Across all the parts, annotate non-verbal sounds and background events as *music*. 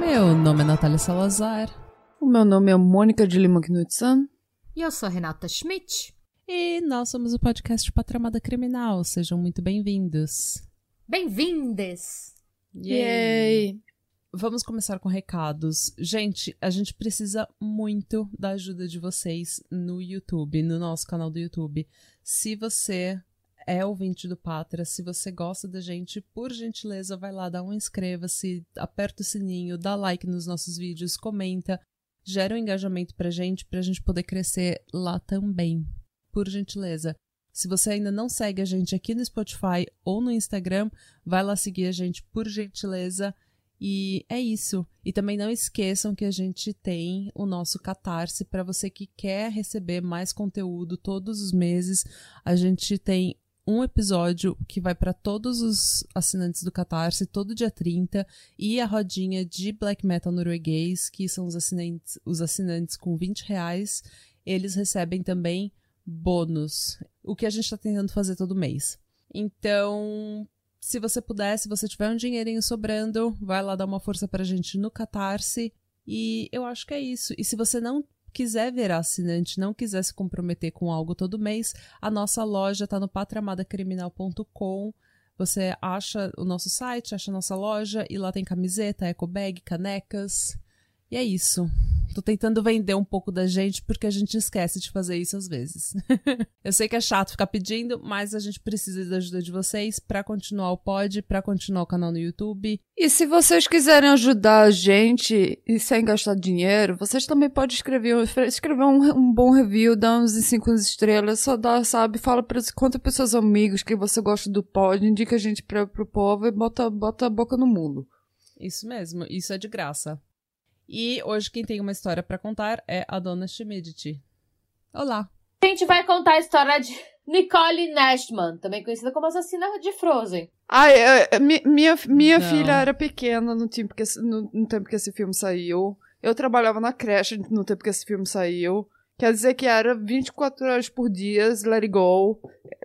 Meu nome é Natália Salazar. O meu nome é Mônica de Lima Knudsen. E eu sou a Renata Schmidt. E nós somos o podcast Patramada Criminal. Sejam muito bem-vindos. Bem-vindes! Yay! Vamos começar com recados. Gente, a gente precisa muito da ajuda de vocês no YouTube, no nosso canal do YouTube. Se você é ouvinte do Patra, se você gosta da gente, por gentileza, vai lá, dá um inscreva-se, aperta o sininho, dá like nos nossos vídeos, comenta, gera um engajamento pra gente, pra gente poder crescer lá também. Por gentileza. Se você ainda não segue a gente aqui no Spotify ou no Instagram, vai lá seguir a gente, por gentileza. E é isso. E também não esqueçam que a gente tem o nosso Catarse para você que quer receber mais conteúdo todos os meses. A gente tem um episódio que vai para todos os assinantes do Catarse todo dia 30 e a rodinha de black metal norueguês, que são os assinantes, os assinantes com 20 reais, eles recebem também bônus, o que a gente está tentando fazer todo mês. Então, se você puder, se você tiver um dinheirinho sobrando, vai lá dar uma força pra gente no Catarse. E eu acho que é isso. E se você não quiser ver assinante, não quiser se comprometer com algo todo mês, a nossa loja tá no patramadacriminal.com. Você acha o nosso site, acha a nossa loja e lá tem camiseta, eco bag, canecas. E é isso. Tô tentando vender um pouco da gente porque a gente esquece de fazer isso às vezes. *laughs* Eu sei que é chato ficar pedindo, mas a gente precisa da ajuda de vocês para continuar o pod, para continuar o canal no YouTube. E se vocês quiserem ajudar a gente e sem gastar dinheiro, vocês também podem escrever, escrever um, um bom review, dar uns 5 estrelas, só dá, sabe? Fala pra conta pros seus amigos que você gosta do pod, indica a gente pra, pro povo e bota, bota a boca no mundo. Isso mesmo, isso é de graça. E hoje quem tem uma história para contar é a dona Schmidt. Olá. A gente vai contar a história de Nicole Nashman, também conhecida como assassina de Frozen. Ai, é, é, mi- minha, minha filha era pequena no tempo, que esse, no, no tempo que esse filme saiu. Eu trabalhava na creche no tempo que esse filme saiu. Quer dizer que era 24 horas por dia, let it go.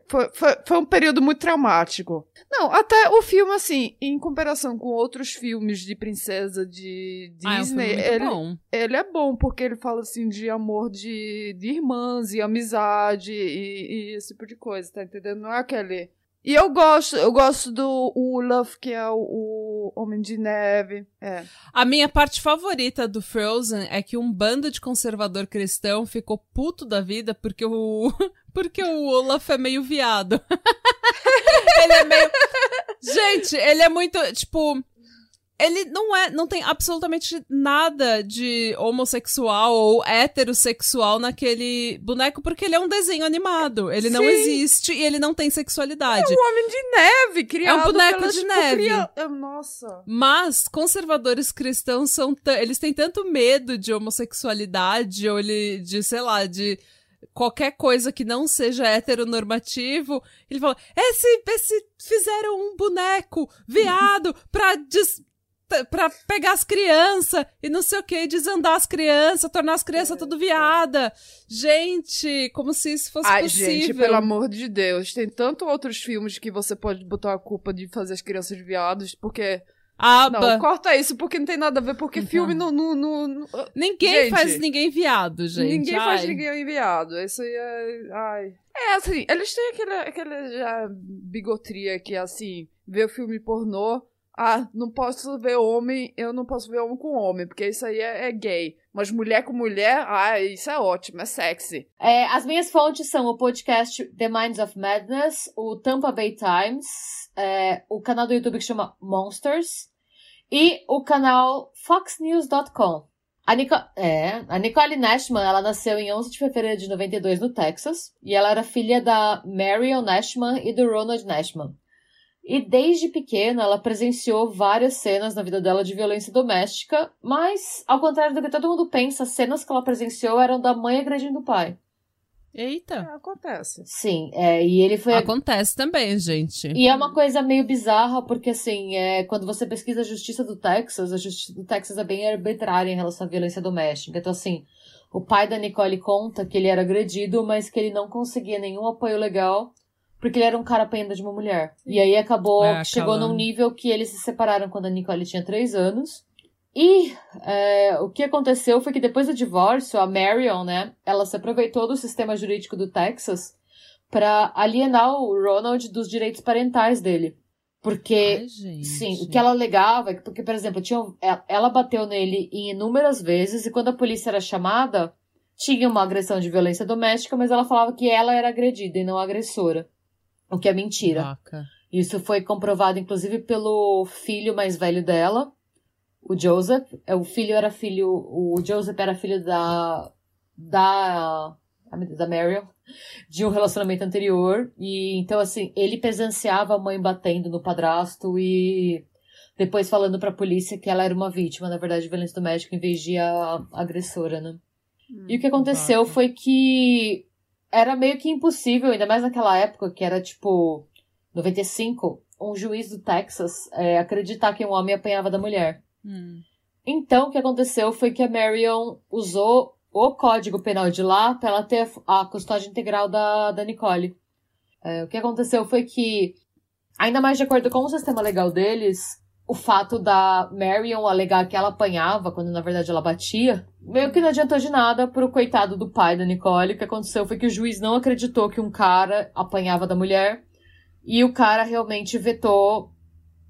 Foi, foi, foi um período muito traumático. Não, até o filme, assim, em comparação com outros filmes de princesa de Ah, é um Disney, ele, bom. ele é bom, porque ele fala, assim, de amor de, de irmãs e amizade e, e esse tipo de coisa, tá entendendo? Não é aquele... E eu gosto, eu gosto do Olaf, que é o, o Homem de Neve. É. A minha parte favorita do Frozen é que um bando de conservador cristão ficou puto da vida porque o *laughs* porque o Olaf é meio viado. *laughs* ele é meio Gente, ele é muito, tipo, ele não é, não tem absolutamente nada de homossexual ou heterossexual naquele boneco porque ele é um desenho animado. Ele não Sim. existe e ele não tem sexualidade. O Homem de Neve, criado É um boneco pela, de tipo, neve. cria- é, Nossa. Mas conservadores cristãos são ta- eles têm tanto medo de homossexualidade ou ele, de, sei lá, de qualquer coisa que não seja heteronormativo. Ele fala: esse, esse fizeram um boneco viado pra, des, pra pegar as crianças e não sei o que, desandar as crianças, tornar as crianças tudo viada. Gente, como se isso fosse Ai, possível. gente, pelo amor de Deus. Tem tanto outros filmes que você pode botar a culpa de fazer as crianças viados, porque... Aba. Não, corta isso, porque não tem nada a ver, porque Então. filme não... não, não, não- Ninguém Gente, faz ninguém viado, gente. Ninguém faz Ai. ninguém enviado. Isso aí é. Ai. É assim, eles têm aquela, aquela já bigotria que assim, ver o filme pornô. Ah, não posso ver homem, eu não posso ver homem com homem, porque isso aí é, é gay. Mas mulher com mulher, ah, isso é ótimo, é sexy. É, as minhas fontes são o podcast The Minds of Madness, o Tampa Bay Times, é, o canal do YouTube que chama Monsters e o canal foxnews.com. A, Nico é, a Nicole Nashman, ela nasceu em 11 de fevereiro de 92 no Texas e ela era filha da Marion Nashman e do Ronald Nashman. E desde pequena ela presenciou várias cenas na vida dela de violência doméstica, mas, ao contrário do que todo mundo pensa, as cenas que ela presenciou eram da mãe agredindo o pai. Eita. É, acontece. Sim, é, e ele foi. Acontece também, gente. E é uma coisa meio bizarra, porque assim, é, quando você pesquisa a justiça do Texas, a justiça do Texas é bem arbitrária em relação à violência doméstica. Então, assim, o pai da Nicole conta que ele era agredido, mas que ele não conseguia nenhum apoio legal, porque ele era um cara apanhando de uma mulher. E aí acabou, É, chegou num nível que eles se separaram quando a Nicole tinha três anos. E é, o que aconteceu foi que depois do divórcio, a Marion, né, ela se aproveitou do sistema jurídico do Texas para alienar o Ronald dos direitos parentais dele. Porque, Ai, sim, o que ela alegava é que, porque, por exemplo, tinha, ela- ela bateu nele inúmeras vezes e quando a polícia era chamada, tinha uma agressão de violência doméstica, mas ela falava que ela era agredida e não agressora. O que é mentira. Vaca. Isso foi comprovado, inclusive, pelo filho mais velho dela, o Joseph. É, O filho era filho. O Joseph era filho da. Da. Da Marion. De um relacionamento anterior. E então, assim, ele presenciava a mãe batendo no padrasto e depois falando pra polícia que ela era uma vítima, na verdade, de violência doméstica, em vez de a agressora, né? E o que aconteceu Vaca. foi que era meio que impossível, ainda mais naquela época, que era tipo 95, um juiz do Texas é, acreditar que um homem apanhava da mulher. Hum. Então, o que aconteceu foi que a Marion usou o código penal de lá para ela ter a custódia integral da, da Nicole. É, o que aconteceu foi que, ainda mais de acordo com o sistema legal deles, o fato da Marion alegar que ela apanhava, quando na verdade ela batia, meio que não adiantou de nada pro coitado do pai da Nicole. O que aconteceu foi que o juiz não acreditou que um cara apanhava da mulher e o cara realmente vetou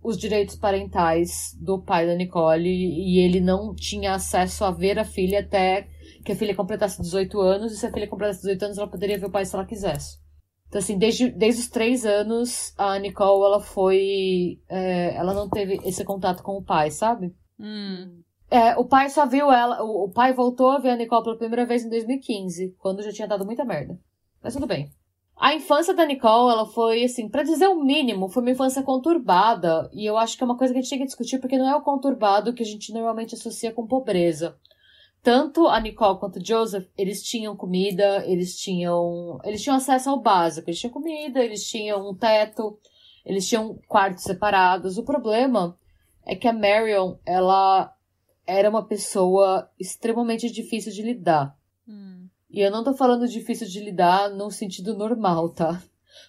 os direitos parentais do pai da Nicole e ele não tinha acesso a ver a filha até que a filha completasse 18 anos e se a filha completasse 18 anos ela poderia ver o pai se ela quisesse. Então, assim, desde, desde os três anos, a Nicole, ela foi... é, ela não teve esse contato com o pai, sabe? Hum. É, o pai só viu ela... O, o pai voltou a ver a Nicole pela primeira vez em 2015, quando já tinha dado muita merda. Mas tudo bem. A infância da Nicole, ela foi, assim, pra dizer o mínimo, foi uma infância conturbada. E eu acho que é uma coisa que a gente tem que discutir, porque não é o conturbado que a gente normalmente associa com pobreza. Tanto a Nicole quanto o Joseph, eles tinham comida, eles tinham. Eles tinham acesso ao básico. Eles tinham comida, eles tinham um teto, eles tinham quartos separados. O problema é que a Marion, ela era uma pessoa extremamente difícil de lidar. Hum. E eu não tô falando difícil de lidar no sentido normal, tá?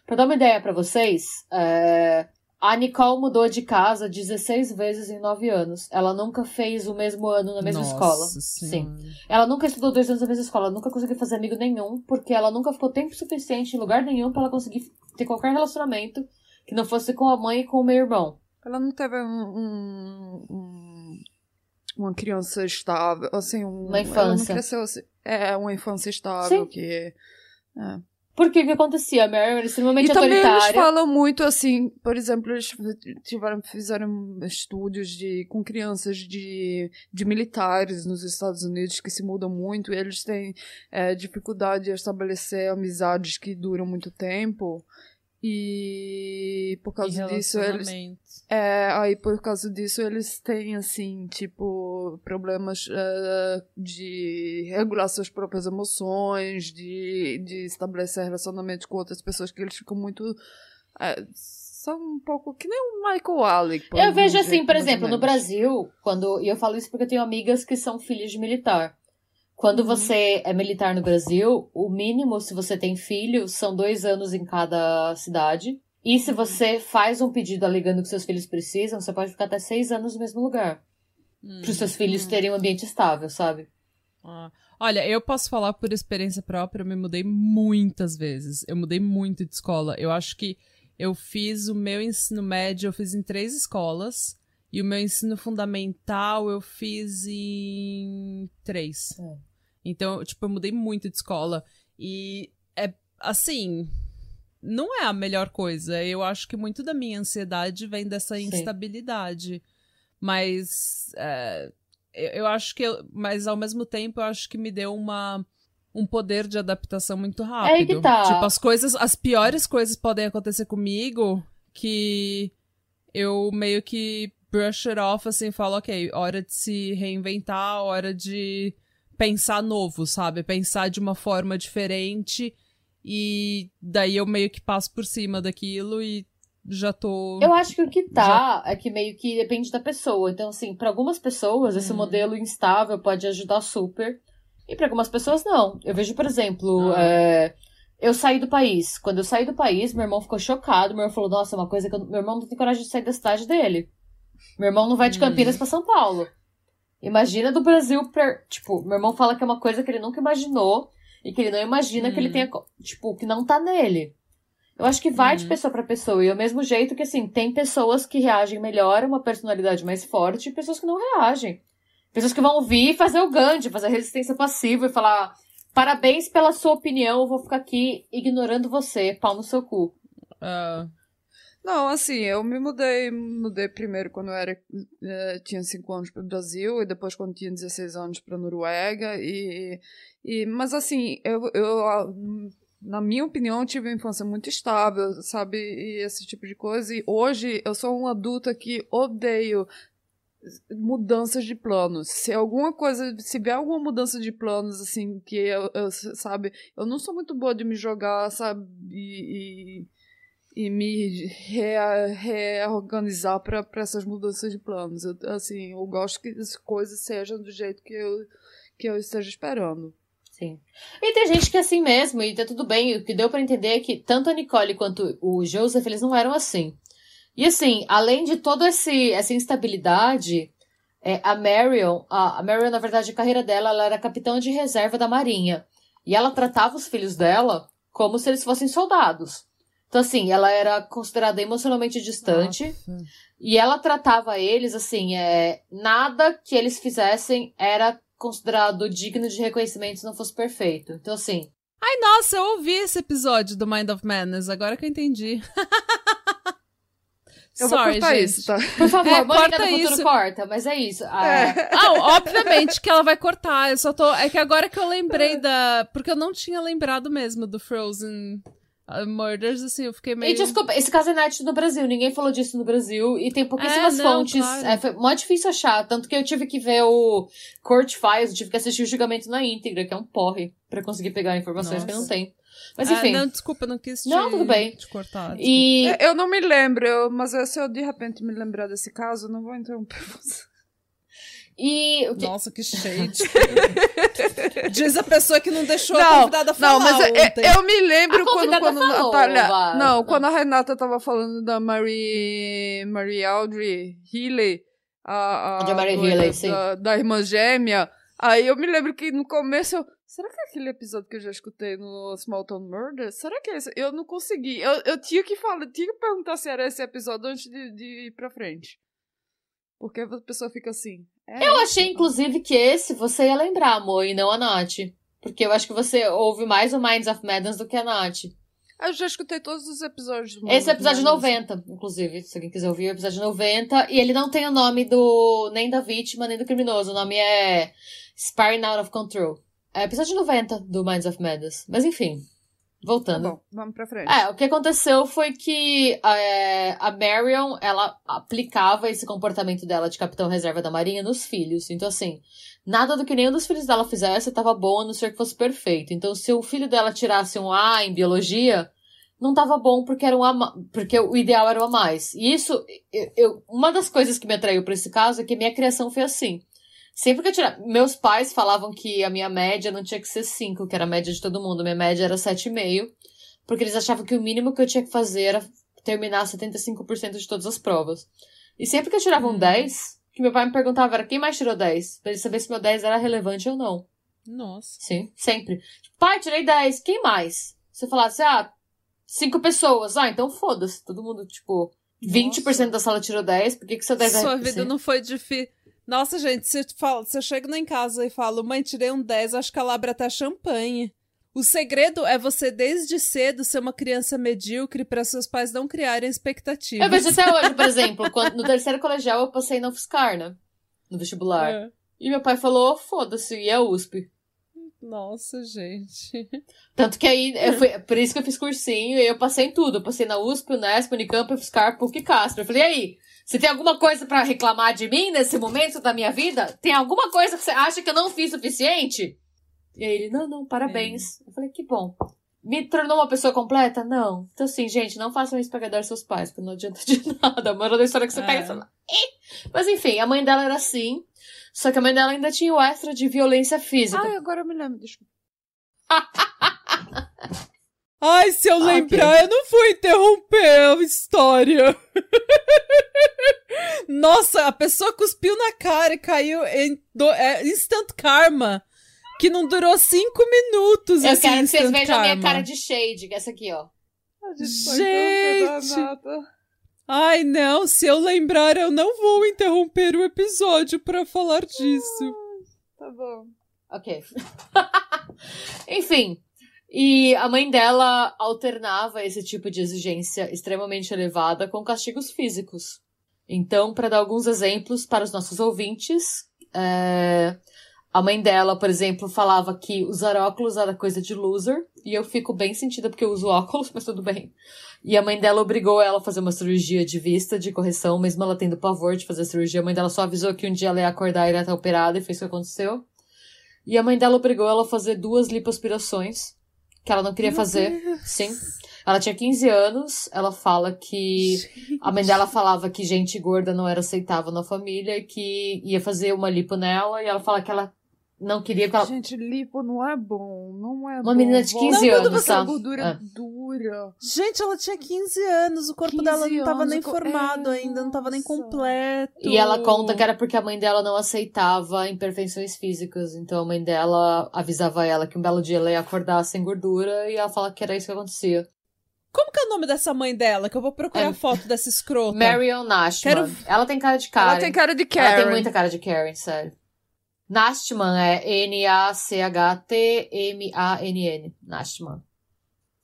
Pra dar uma ideia pra vocês, é, a Nicole mudou de casa 16 vezes em 9 anos. Ela nunca fez o mesmo ano na mesma Nossa escola. Senhora. Sim. Ela nunca estudou dois anos na mesma escola. Ela nunca conseguiu fazer amigo nenhum, porque ela nunca ficou tempo suficiente em lugar nenhum pra ela conseguir ter qualquer relacionamento que não fosse com a mãe e com o meu irmão. Ela não teve um, um- um- uma criança estável, assim, um, Uma Ela não infância. cresceu assim. É, uma infância estável Sim. que. Porque o que acontecia? A Mary era extremamente E também eles autoritária. falam muito assim, por exemplo, eles tiveram, fizeram estudos de, com crianças de, de militares nos Estados Unidos que se mudam muito e eles têm é, dificuldade de estabelecer amizades que duram muito tempo. E por E causa disso eles é, aí por causa disso eles têm, assim, tipo, problemas eh, de regular suas próprias emoções, de, de estabelecer relacionamentos com outras pessoas que eles ficam muito. eh, são um pouco que nem o Michael Alec. por Eu vejo assim, jeito, por mais ou exemplo, no. Brasil, quando. E eu falo isso porque eu tenho amigas que são filhas de militar. Quando Uhum. você é militar no Brasil, o mínimo, se você tem filho, são dois anos em cada cidade. E Uhum. se você faz um pedido alegando que seus filhos precisam, você pode ficar até seis anos no mesmo lugar. Hum. Para os seus filhos Hum. terem um ambiente estável, sabe? Ah. Olha, eu posso falar por experiência própria, eu me mudei muitas vezes. Eu mudei muito de escola. Eu acho que eu fiz o meu ensino médio, eu fiz em três escolas. E o meu ensino fundamental eu fiz em três. É. Então, tipo, eu mudei muito de escola. E é assim. Não é a melhor coisa. Eu acho que muito da minha ansiedade vem dessa Sim. instabilidade. Mas. é, eu, acho que. eu- mas ao mesmo tempo, eu acho que me deu uma. Um poder de adaptação muito rápido. aí que tá. Tipo, as coisas. As piores coisas podem acontecer comigo que eu meio que brush it off, assim, falo, ok, hora de se reinventar, hora de pensar novo, sabe? Pensar de uma forma diferente E daí eu meio que passo por cima daquilo e já tô. Eu acho que o que tá já... é que meio que depende da pessoa. Então, assim, para algumas pessoas, esse hum. modelo instável pode ajudar super. E para algumas pessoas, não. Eu vejo, por exemplo, ah. é... eu saí do país. Quando eu saí do país, meu irmão ficou chocado. Meu irmão falou: Nossa, é uma coisa que eu... meu irmão não tem coragem de sair da cidade dele. Meu irmão não vai de Campinas hum. para São Paulo. Imagina do Brasil pra. Tipo, meu irmão fala que é uma coisa que ele nunca imaginou e que ele não imagina hum. que ele hum. tenha. Tipo, que não tá nele. Eu acho que vai hum. de pessoa para pessoa. E ao mesmo jeito que, assim, tem pessoas que reagem melhor, uma personalidade mais forte, e pessoas que não reagem. Pessoas que vão ouvir e fazer o Gandhi, fazer resistência passiva e falar: parabéns pela sua opinião, eu vou ficar aqui ignorando você, pau no seu cu. Uh, não, assim, eu me mudei, mudei primeiro quando eu era, uh, tinha 5 anos para o Brasil e depois quando tinha 16 anos para Noruega e, e mas assim, eu, eu na minha opinião tive uma infância muito estável, sabe, e esse tipo de coisa e hoje eu sou uma adulta que odeio mudanças de planos. Se alguma coisa, se vier alguma mudança de planos, assim, que eu, eu sabe, eu não sou muito boa de me jogar, sabe, e, e me reorganizar para essas mudanças de planos. Eu, assim, eu gosto que as coisas sejam do jeito que eu, que eu esteja esperando. Sim. E tem gente que é assim mesmo, e tá tudo bem. O que deu para entender é que tanto a Nicole quanto o Joseph, eles não eram assim. E assim, além de toda essa instabilidade, é, a Marion, a, a Marion, na verdade, a carreira dela, ela era capitã de reserva da Marinha. E ela tratava os filhos dela como se eles fossem soldados. Então, assim, ela era considerada emocionalmente distante. Nossa. E ela tratava eles, assim, é, nada que eles fizessem era considerado digno de reconhecimento se não fosse perfeito. Então, assim. Ai, nossa, eu ouvi esse episódio do Mind of Madness, agora que eu entendi. *laughs* Eu Sorry, vou cortar gente. isso, tá? Por favor, é, Mônica do Futuro isso. corta, mas é isso. Ah, é. *laughs* ah, obviamente que ela vai cortar. Eu só tô. É que agora que eu lembrei *laughs* da. Porque eu não tinha lembrado mesmo do Frozen Murders, assim, eu fiquei meio. E desculpa, esse caso é net no Brasil, ninguém falou disso no Brasil e tem pouquíssimas é, não, fontes. Claro. É, foi mó difícil achar, tanto que eu tive que ver o Court Files, tive que assistir o julgamento na íntegra, que é um porre, para conseguir pegar informações Nossa. que eu não tenho. Mas ah, enfim. não, desculpa, não quis te, não, tudo bem. te cortar. E... É, eu não me lembro, mas se eu de repente me lembrar desse caso, não vou interromper *laughs* você. E Nossa, que shade. *laughs* Diz a pessoa que não deixou não, a convidada falar. Não, mas é, eu, eu me lembro a quando, quando falou, Natália. Vai. Não, quando a Renata tava falando da Marie, Marie Audrey Healy. A, a, de Marie Healy, sim. Da, da irmã gêmea. Aí eu me lembro que no começo eu. Será que é aquele episódio que eu já escutei no Small Town Murder? Será que é esse? Eu não consegui. Eu, eu tinha que falar, tinha que perguntar se era esse episódio antes de, de ir pra frente. Porque a pessoa fica assim. É eu achei, inclusive, que esse você ia lembrar, amor, e não a Nath. Porque eu acho que você ouve mais o Minds of Madness do que a Nath. Eu já escutei todos os episódios. Esse é o episódio 90, inclusive, se alguém quiser ouvir, o episódio 90. E ele não tem o nome do nem da vítima, nem do criminoso. O nome é Spiraling Out of Control. É episódio 90 do Minds of Madness. Mas enfim. Voltando. Tá bom, vamos pra frente. É, o que aconteceu foi que é, a Marion, ela aplicava esse comportamento dela de capitão reserva da marinha nos filhos. Então, assim, nada do que nenhum dos filhos dela fizesse estava bom, a não ser que fosse perfeito. Então, se o filho dela tirasse um A em biologia, não estava bom porque era um A, porque o ideal era o A mais. E isso, eu, eu, uma das coisas que me atraiu para esse caso é que minha criação foi assim. Sempre que eu tirava. Meus pais falavam que a minha média não tinha que ser 5, que era a média de todo mundo. Minha média era 7,5. Porque eles achavam que o mínimo que eu tinha que fazer era terminar 75% de todas as provas. E sempre que eu tirava um hum. 10, que meu pai me perguntava era quem mais tirou 10? Pra ele saber se meu 10 era relevante ou não. Nossa. Sim, sempre. Pai, tirei 10, quem mais? Se eu falasse, ah, cinco pessoas. Ah, então foda-se. Todo mundo, tipo, 20% Nossa. da sala tirou 10, por que, que seu 10 Sua é vida não foi difícil. Nossa, gente, se eu, falo, se eu chego em casa e falo, mãe, tirei um 10, acho que ela abre até champanhe. O segredo é você, desde cedo, ser uma criança medíocre para seus pais não criarem expectativas. Eu vejo até *laughs* hoje, por exemplo, quando, no terceiro colegial eu passei na UFSCar, né? No vestibular. É. E meu pai falou, foda-se, e é USP. Nossa, gente. Tanto que aí, fui, por isso que eu fiz cursinho e eu passei em tudo. Eu passei na USP, Unesp, Unicamp, UFSCar, PUC e Castro. Eu falei, e aí? Você tem alguma coisa para reclamar de mim nesse momento da minha vida? Tem alguma coisa que você acha que eu não fiz suficiente? E aí ele, não, não, parabéns. É. Eu falei, que bom. me tornou uma pessoa completa? Não. Então, assim, gente, não façam isso pra agradar seus pais, porque não adianta de *laughs* nada. A moral da história que você É. pega e. Mas enfim, a mãe dela era assim. Só que a mãe dela ainda tinha o extra de violência física. Ai, agora eu me lembro, desculpa. *laughs* Ai, se eu Ok. lembrar, eu não vou interromper a história. *laughs* Nossa, a pessoa cuspiu na cara e caiu em do- é, instant karma. Que não durou cinco minutos. Eu quero que vocês vejam a minha cara de shade, que é essa aqui, ó. Gente. Ai, não, se eu lembrar, eu não vou interromper o episódio pra falar disso. Tá bom. Ok. *laughs* Enfim. E a mãe dela alternava esse tipo de exigência extremamente elevada com castigos físicos. Então, para dar alguns exemplos para os nossos ouvintes, é, a mãe dela, por exemplo, falava que usar óculos era coisa de loser. E eu fico bem sentida porque eu uso *laughs* óculos, mas tudo bem. E a mãe dela obrigou ela a fazer uma cirurgia de vista, de correção, mesmo ela tendo pavor de fazer a cirurgia. A mãe dela só avisou que um dia ela ia acordar e ia estar operada, e foi isso que aconteceu. E a mãe dela obrigou ela a fazer duas lipoaspirações, que ela não queria fazer. Sim. Ela tinha 15 anos, ela fala que. A mãe dela falava que gente gorda não era aceitável na família que ia fazer uma lipo nela, e ela fala que ela não queria ela. Gente, lipo não é bom. Não é bom. Uma menina de 15 Volta anos, essa tá? gordura É. dura. Gente, ela tinha 15 anos, o corpo 15 dela não tava anos, nem formado é, ainda, não tava nem completo. E ela conta que era porque a mãe dela não aceitava imperfeições físicas. Então a mãe dela avisava ela que um belo dia ela ia acordar sem gordura e ela fala que era isso que acontecia. Como que é o nome dessa mãe dela? Que eu vou procurar É- foto dessa escrota. Marion Nashman. Quero- Ela tem cara de Karen. Ela tem cara de Karen. Ela tem muita cara de Karen, sério. Nastman é N-A-C-H-T-M-A-N-N. Nastman.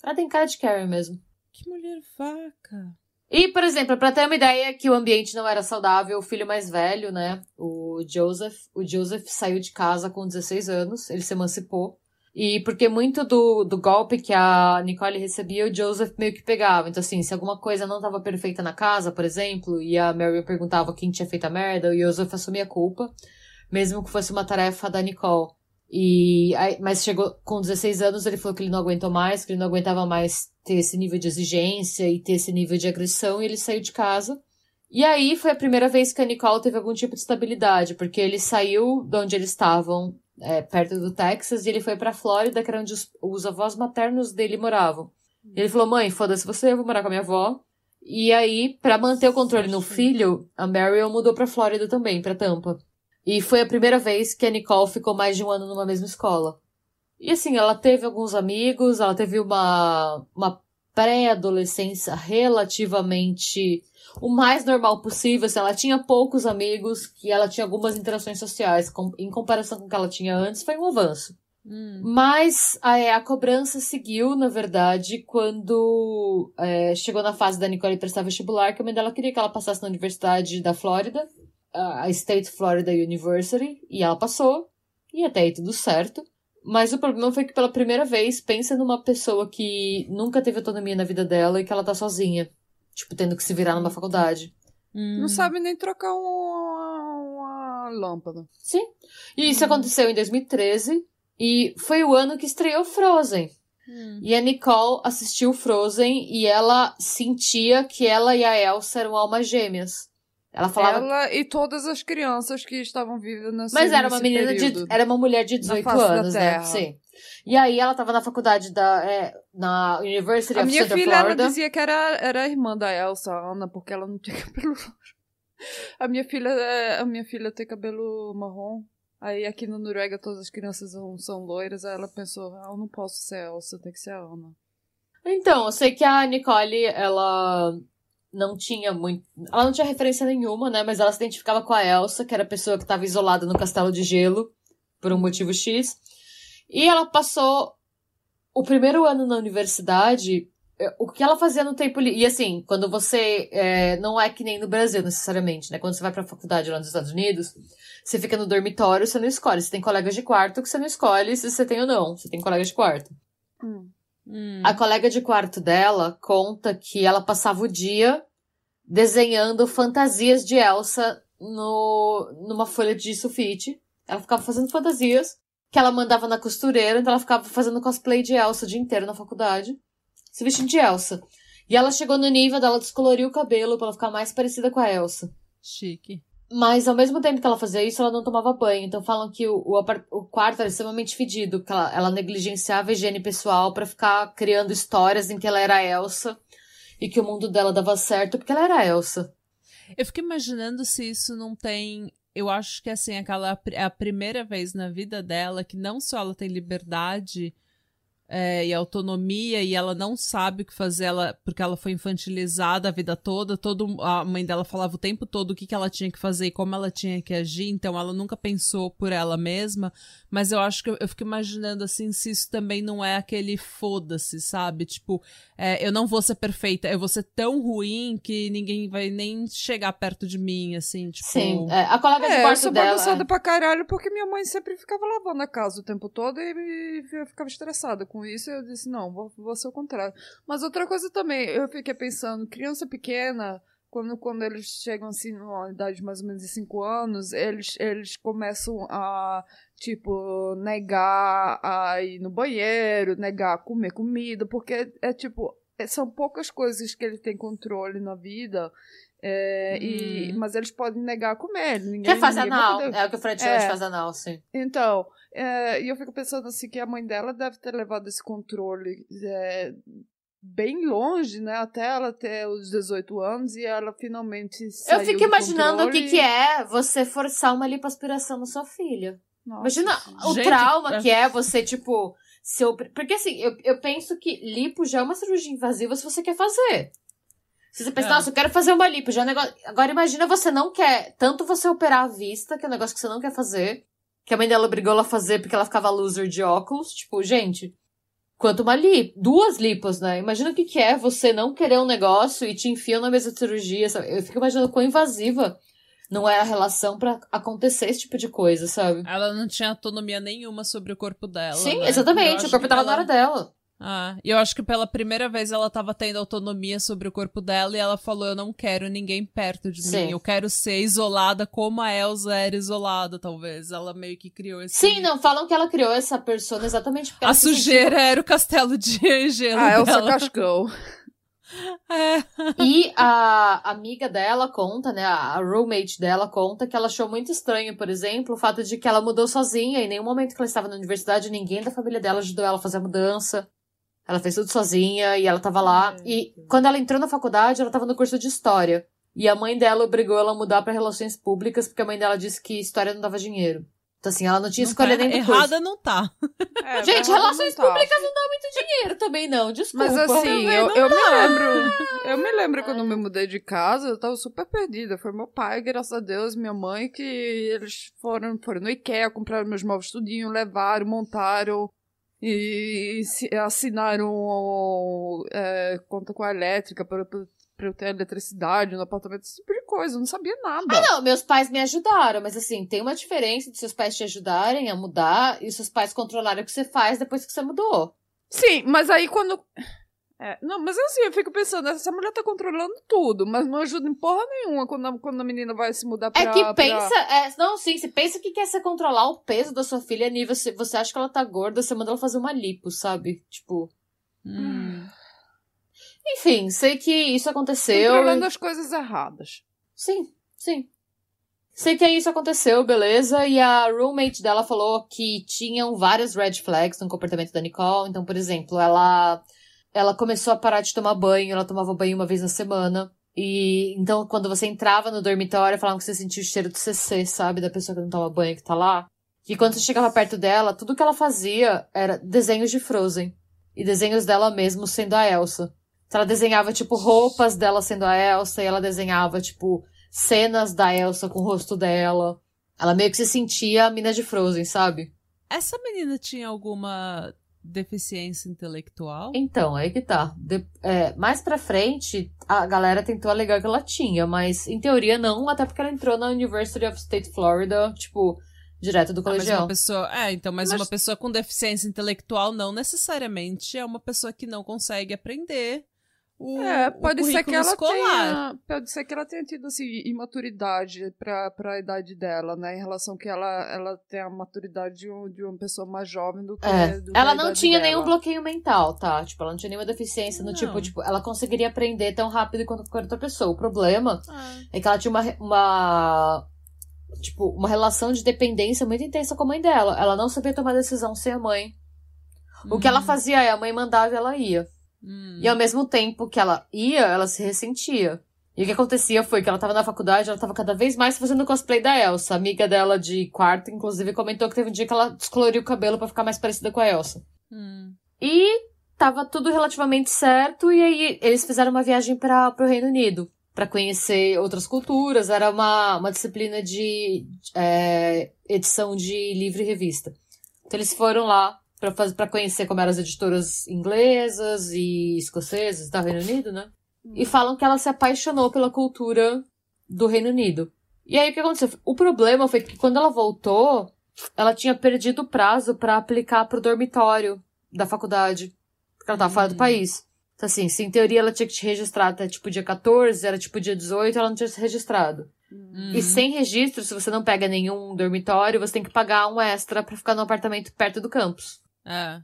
Ela tem cara de Karen mesmo. Que mulher vaca. E, por exemplo, pra ter uma ideia que o ambiente não era saudável, o filho mais velho, né, o Joseph, o Joseph saiu de casa com 16 anos, ele se emancipou. E porque muito do, do golpe que a Nicole recebia, o Joseph meio que pegava. Então, assim, se alguma coisa não estava perfeita na casa, por exemplo, e a Mary perguntava quem tinha feito a merda, o Joseph assumia a culpa, mesmo que fosse uma tarefa da Nicole. E aí- mas chegou com 16 anos, ele falou que ele não aguentou mais, que ele não aguentava mais ter esse nível de exigência e ter esse nível de agressão, e ele saiu de casa. E aí foi a primeira vez que a Nicole teve algum tipo de estabilidade, porque ele saiu de onde eles estavam, é, perto do Texas, e ele foi pra Flórida, que era onde os, os avós maternos dele moravam. E ele falou: mãe, foda-se você, eu vou morar com a minha avó. E aí, pra manter o controle no filho, a Marion mudou pra Flórida também, pra Tampa. E foi a primeira vez que a Nicole ficou mais de um ano numa mesma escola. E assim, ela teve alguns amigos, ela teve uma, uma pré-adolescência relativamente o mais normal possível. Assim, ela tinha poucos amigos e ela tinha algumas interações sociais. Com, em comparação com o que ela tinha antes, foi um avanço. Hum. Mas a, a cobrança seguiu, na verdade, quando é, chegou na fase da Nicole prestar vestibular, que a mãe dela queria que ela passasse na Universidade da Flórida, a State Florida University, e ela passou, e até aí tudo certo. Mas o problema foi que pela primeira vez, pensa numa pessoa que nunca teve autonomia na vida dela e que ela tá sozinha. Tipo, tendo que se virar numa faculdade. Hum. Não sabe nem trocar uma, uma lâmpada. Sim. E isso aconteceu em 2013. E foi o ano que estreou Frozen. Hum. E a Nicole assistiu Frozen e ela sentia que ela e a Elsa eram almas gêmeas. Ela falava. Ela e todas as crianças que estavam vivas nesse Mas era uma menina período. de. Era uma mulher de 18 face da anos, né? Sim. E aí ela tava na faculdade da. é, na University A of minha Central filha, ela dizia que era, era a irmã da Elsa, a Ana, porque ela não tinha *laughs* cabelo roxo. A minha filha, é- a minha filha tem cabelo marrom. Aí aqui na Noruega todas as crianças são, são loiras. Aí ela pensou, ah, eu não posso ser a Elsa, tem que ser a Ana. Então, eu sei que a Nicole, ela não tinha muito. Ela não tinha referência nenhuma, né? Mas ela se identificava com a Elsa, que era a pessoa que estava isolada no castelo de gelo, por um motivo X. E ela passou o primeiro ano na universidade. eh, O que ela fazia no tempo livre. E assim, quando você. eh, não é que nem no Brasil necessariamente, né? Quando você vai pra faculdade lá nos Estados Unidos, você fica no dormitório, você não escolhe. Você tem colegas de quarto que você não escolhe se você tem ou não. Você tem colegas de quarto. Hum. Hum. A colega de quarto dela conta que ela passava o dia desenhando fantasias de Elsa no, numa folha de sulfite. Ela ficava fazendo fantasias que ela mandava na costureira, então ela ficava fazendo cosplay de Elsa o dia inteiro na faculdade, se vestindo de Elsa. E ela chegou no nível dela descolorir o cabelo pra ela ficar mais parecida com a Elsa. Chique. Mas ao mesmo tempo que ela fazia isso, ela não tomava banho. Então falam que o, o, o quarto era extremamente fedido, que ela, ela negligenciava a higiene pessoal para ficar criando histórias em que ela era Elsa e que o mundo dela dava certo porque ela era Elsa. Eu fico imaginando se isso não tem. Eu acho que assim, aquela é a primeira vez na vida dela que não só ela tem liberdade é, e autonomia e ela não sabe o que fazer ela, porque ela foi infantilizada a vida toda. Todo, a mãe dela falava o tempo todo o que, que ela tinha que fazer e como ela tinha que agir, então ela nunca pensou por ela mesma. Mas eu acho que eu, eu fico imaginando assim se isso também não é aquele foda-se, sabe? Tipo, é, eu não vou ser perfeita, eu vou ser tão ruim que ninguém vai nem chegar perto de mim, assim, tipo. Sim, é, a colega de é, quarto eu sou dela. bagunçada é. pra caralho porque minha mãe sempre ficava lavando a casa o tempo todo e eu ficava estressada com isso. Eu disse, não, vou, vou ser o contrário. Mas outra coisa também, eu fiquei pensando, criança pequena quando, quando eles chegam assim numa idade de mais ou menos de 5 anos, eles, eles começam a, tipo, negar a ir no banheiro, negar a comer comida, porque é, é tipo, é, são poucas coisas que ele tem controle na vida. É, hum. e, uhum. mas eles podem negar a comer. Ninguém, Quer fazer anal? Poder... É o que o Fred é, faz anal, sim. Então, é, e eu fico pensando assim que a mãe dela deve ter levado esse controle é, bem longe, né? Até ela ter os 18 anos e ela finalmente saiu Eu fico imaginando o que, que é você forçar uma lipoaspiração na sua filha. Nossa, Imagina o gente, trauma é... que é você, tipo. Seu... Porque assim, eu, eu penso que lipo já é uma cirurgia invasiva se você quer fazer. Se você pensa, é. nossa, eu quero fazer uma lipo, já é um negócio. Agora imagina você não quer. Tanto você operar a vista, que é um negócio que você não quer fazer. Que a mãe dela obrigou ela a fazer porque ela ficava loser de óculos. Tipo, gente, quanto uma lipo, duas lipos, né? Imagina o que, que é você não querer um negócio e te enfiam na mesa de cirurgia. Sabe? Eu fico imaginando quão invasiva não era a relação para acontecer esse tipo de coisa, sabe? Ela não tinha autonomia nenhuma sobre o corpo dela. Sim, né? exatamente. O corpo tava ela... na hora dela. Ah, e eu acho que pela primeira vez ela tava tendo autonomia sobre o corpo dela e ela falou: Eu não quero ninguém perto de Sim. mim, eu quero ser isolada como a Elsa era isolada, talvez. Ela meio que criou esse. Sim, não, falam que ela criou essa persona exatamente porque A sujeira sentiu... era o castelo de *laughs* gelo. A Elsa cascou. *laughs* É. E a amiga dela conta, né? A roommate dela conta que ela achou muito estranho, por exemplo, o fato de que ela mudou sozinha. Em nenhum momento que ela estava na universidade, ninguém da família dela ajudou ela a fazer a mudança. Ela fez tudo sozinha e ela tava lá. E quando ela entrou na faculdade, ela tava no curso de história. E a mãe dela obrigou ela a mudar para relações públicas porque a mãe dela disse que história não dava dinheiro. Então, assim, ela não tinha escolha tá, nem do Errada curso. não tá. *laughs* É, Gente, relações não tá. públicas tá. não dão muito dinheiro também, não. Desculpa. Mas assim, eu, eu me lembro. Eu me lembro *laughs* quando eu me mudei de casa, eu tava super perdida. Foi meu pai, graças a Deus, minha mãe, que eles foram, foram no IKEA, compraram meus móveis tudinho, levaram, montaram e assinaram é, conta com a elétrica para pra eu ter eletricidade no apartamento, esse tipo de coisa. Eu não sabia nada. Ah, não, meus pais me ajudaram, mas assim, tem uma diferença de seus pais te ajudarem a mudar e seus pais controlarem o que você faz depois que você mudou. Sim, mas aí quando. É, não, mas assim, eu fico pensando, essa mulher tá controlando tudo, mas não ajuda em porra nenhuma quando a, quando a menina vai se mudar pra... É que pensa, pra... é, não, sim, você pensa que quer ser controlar o peso da sua filha a nível, você, você acha que ela tá gorda, você manda ela fazer uma lipo, sabe? Tipo... Hum. Enfim, sei que isso aconteceu. Controlando as coisas erradas. Sim, sim. Sei que isso aconteceu, beleza? E a roommate dela falou que tinham várias red flags no comportamento da Nicole. Então, por exemplo, ela, ela começou a parar de tomar banho, ela tomava banho uma vez na semana. E então, quando você entrava no dormitório, falavam que você sentia o cheiro do CC, sabe? Da pessoa que não toma banho que tá lá. E quando você chegava perto dela, tudo que ela fazia era desenhos de Frozen. E desenhos dela mesmo sendo a Elsa. Então ela desenhava, tipo, roupas dela sendo a Elsa, e ela desenhava, tipo, cenas da Elsa com o rosto dela. Ela meio que se sentia a mina de Frozen, sabe? Essa menina tinha alguma deficiência intelectual? Então, aí que tá. De, é, mais pra frente, a galera tentou alegar que ela tinha, mas em teoria não, até porque ela entrou na University of State Florida, tipo, direto do colegial. Ah, mas uma pessoa, é, então, mas, mas, uma pessoa com deficiência intelectual não necessariamente é uma pessoa que não consegue aprender o, É, pode o ser que ela escolar. tenha, pode ser que ela tenha tido assim imaturidade para a idade dela, né, em relação que ela ela tem a maturidade de, um, de uma pessoa mais jovem do que, É. do Ela não tinha dela. nenhum bloqueio mental, tá? Tipo, ela não tinha nenhuma deficiência no tipo, tipo, ela conseguiria aprender tão rápido quanto qualquer outra pessoa. O problema Ah. é que ela tinha uma, uma tipo, uma relação de dependência muito intensa com a mãe dela. Ela não sabia tomar decisão sem a mãe. O que ela Hum, fazia é a mãe mandava e ela ia. Hum. E ao mesmo tempo que ela ia, ela se ressentia. E o que acontecia foi que ela tava na faculdade, ela tava cada vez mais fazendo cosplay da Elsa. A amiga dela de quarto, inclusive, comentou que teve um dia que ela descoloriu o cabelo pra ficar mais parecida com a Elsa. Hum. E tava tudo relativamente certo, e aí eles fizeram uma viagem para pro Reino Unido. Pra conhecer outras culturas, era uma, uma disciplina de é, edição de livro e revista. Então eles foram lá para conhecer como eram as editoras inglesas e escocesas do Reino Unido, né? E falam que ela se apaixonou pela cultura do Reino Unido. E aí o que aconteceu? O problema foi que quando ela voltou, ela tinha perdido o prazo pra aplicar pro dormitório da faculdade. Porque ela tava fora do Hum. país. Então, assim, se em teoria ela tinha que te registrar até tipo dia 14, era tipo dia 18, ela não tinha se registrado. Hum. E sem registro, se você não pega nenhum dormitório, você tem que pagar um extra pra ficar num apartamento perto do campus. É.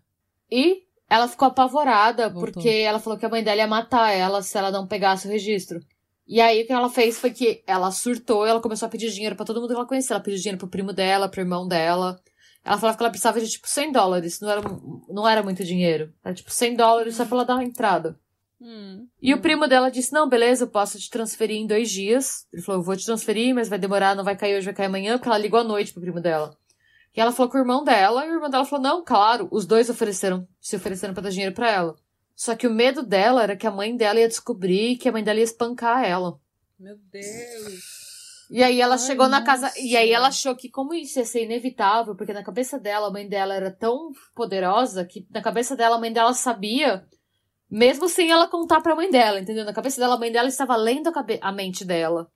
E ela ficou apavorada Voltou. porque ela falou que a mãe dela ia matar ela se ela não pegasse o registro. E aí o que ela fez foi que ela surtou ela começou a pedir dinheiro pra todo mundo que ela conhecia. Ela pediu dinheiro pro primo dela, pro irmão dela. Ela falava que ela precisava de tipo 100 dólares. Não era, não era muito dinheiro. Era tipo 100 dólares só pra ela dar uma entrada. Hum. E o primo dela disse: Não, beleza, eu posso te transferir em dois dias. Ele falou: Eu vou te transferir, mas vai demorar, não vai cair hoje, vai cair amanhã, porque ela ligou à noite pro primo dela. E ela falou com o irmão dela, e o irmão dela falou: Não, claro, os dois ofereceram, se ofereceram pra dar dinheiro pra ela. Só que o medo dela era que a mãe dela ia descobrir que a mãe dela ia espancar ela. Meu Deus. E aí ela Ai, chegou na casa. nossa. E aí ela achou que, como isso ia ser inevitável, porque na cabeça dela, a mãe dela era tão poderosa que na cabeça dela, a mãe dela sabia, mesmo sem ela contar pra mãe dela, entendeu? Na cabeça dela, a mãe dela estava lendo a, cabe- a mente dela.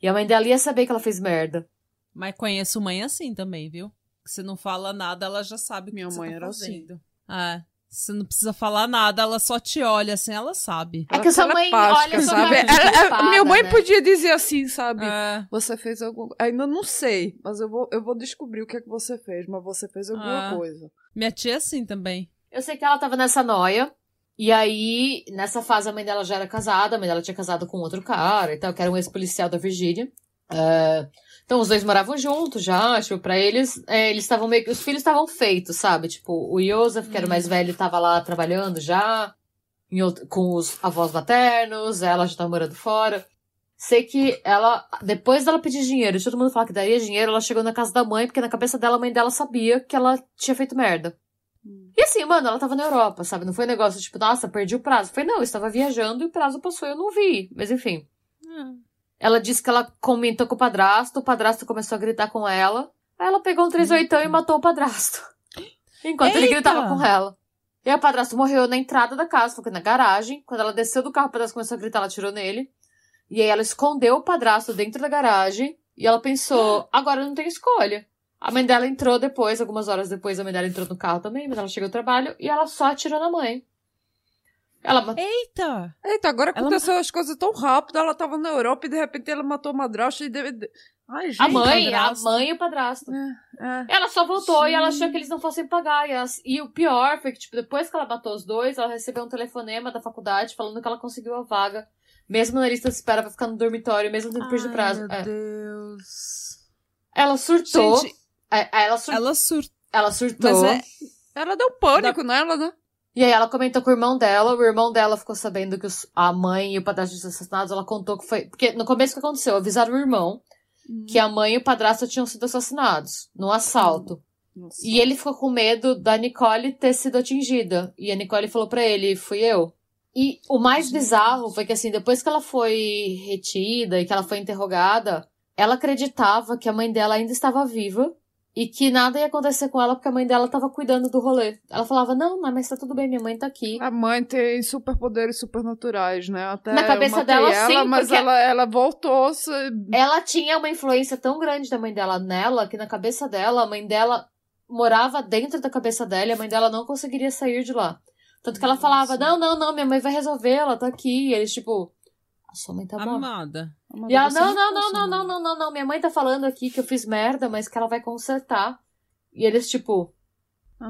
E a mãe dela ia saber que ela fez merda. Mas conheço mãe assim também, viu? Que você não fala nada, ela já sabe Minha que você mãe tá era assim. fazendo. É. Você não precisa falar nada, ela só te olha assim, ela sabe. É que sua mãe telepática, olha sabe? Ela- ela- preocupada, minha mãe né? podia dizer assim, sabe? É. Você fez alguma Ainda não sei, mas eu vou, eu vou descobrir o que é que você fez, mas você fez alguma Ah. coisa. Minha tia é assim também. Eu sei que ela tava nessa noia. E aí, nessa fase, a mãe dela já era casada, a mãe dela tinha casado com outro cara e tal, que era um ex-policial da Virgínia. É, então, os dois moravam juntos já, tipo, pra eles, é, eles estavam meio que. Os filhos estavam feitos, sabe? Tipo, o Joseph, que era o mais velho, tava lá trabalhando já, outro- com os avós maternos, ela já tava morando fora. Sei que ela, depois dela pedir dinheiro, de todo mundo falar que daria dinheiro, ela chegou na casa da mãe, porque na cabeça dela, a mãe dela sabia que ela tinha feito merda. E assim, mano, ela tava na Europa, sabe? Não foi um negócio tipo, nossa, perdi o prazo. Foi, não, eu estava viajando e o prazo passou e eu não vi. Mas enfim. Ela disse que ela comentou com o padrasto, o padrasto começou a gritar com ela. Aí ela pegou um 38 e matou o padrasto. *laughs* Enquanto ele Eita! gritava com ela. E aí o padrasto morreu na entrada da casa, foi na garagem. Quando ela desceu do carro, o padrasto começou a gritar, ela atirou nele. E aí ela escondeu o padrasto dentro da garagem. E ela pensou, *gasps* agora não tenho escolha. A mãe dela entrou depois, algumas horas depois, a mãe dela entrou no carro também, mas ela chegou ao trabalho e ela só atirou na mãe. Ela matou. Eita! Eita, agora Ela- aconteceu as coisas tão rápido. Ela tava na Europa e de repente ela matou o madrasto e deve... de- Ai, gente. A mãe, a padrasto. mãe e o padrasto. É. Ela só voltou e ela achou que eles não fossem pagar. E, elas- e o pior foi que, tipo, depois que ela matou os dois, ela recebeu um telefonema da faculdade falando que ela conseguiu a vaga. Mesmo na lista de espera pra ficar no dormitório, mesmo tendo perdido o prazo. Ai, É. meu Deus. Ela surtou. Gente, É, ela, sur... ela surtou. ela surtou. Mas é, Ela deu pânico nela, né? E aí ela comentou com o irmão dela, o irmão dela ficou sabendo que os- a mãe e o padrasto tinham sido assassinados, ela contou que foi... Porque no começo o que aconteceu? Avisaram o irmão que a mãe e o padrasto tinham sido assassinados num assalto. Nossa. E ele ficou com medo da Nicole ter sido atingida. E a Nicole falou pra ele, fui eu. E o mais bizarro foi que, assim, depois que ela foi retida e que ela foi interrogada, ela acreditava que a mãe dela ainda estava viva e que nada ia acontecer com ela porque a mãe dela estava cuidando do rolê. Ela falava, não, não, mas tá tudo bem, minha mãe tá aqui. A mãe tem superpoderes supernaturais, né? Até Na cabeça dela, ela, sim, mas ela, ela voltou. Se... Ela tinha uma influência tão grande da mãe dela nela que na cabeça dela, a mãe dela morava dentro da cabeça dela e a mãe dela não conseguiria sair de lá. Tanto que ela falava, não, não, não, minha mãe vai resolver, ela tá aqui. E eles, tipo, a sua mãe tá. Amada. Amanda, E ela, não, não, não, não, não, não, não, não, minha mãe tá falando aqui que eu fiz merda, mas que ela vai consertar. E eles, tipo,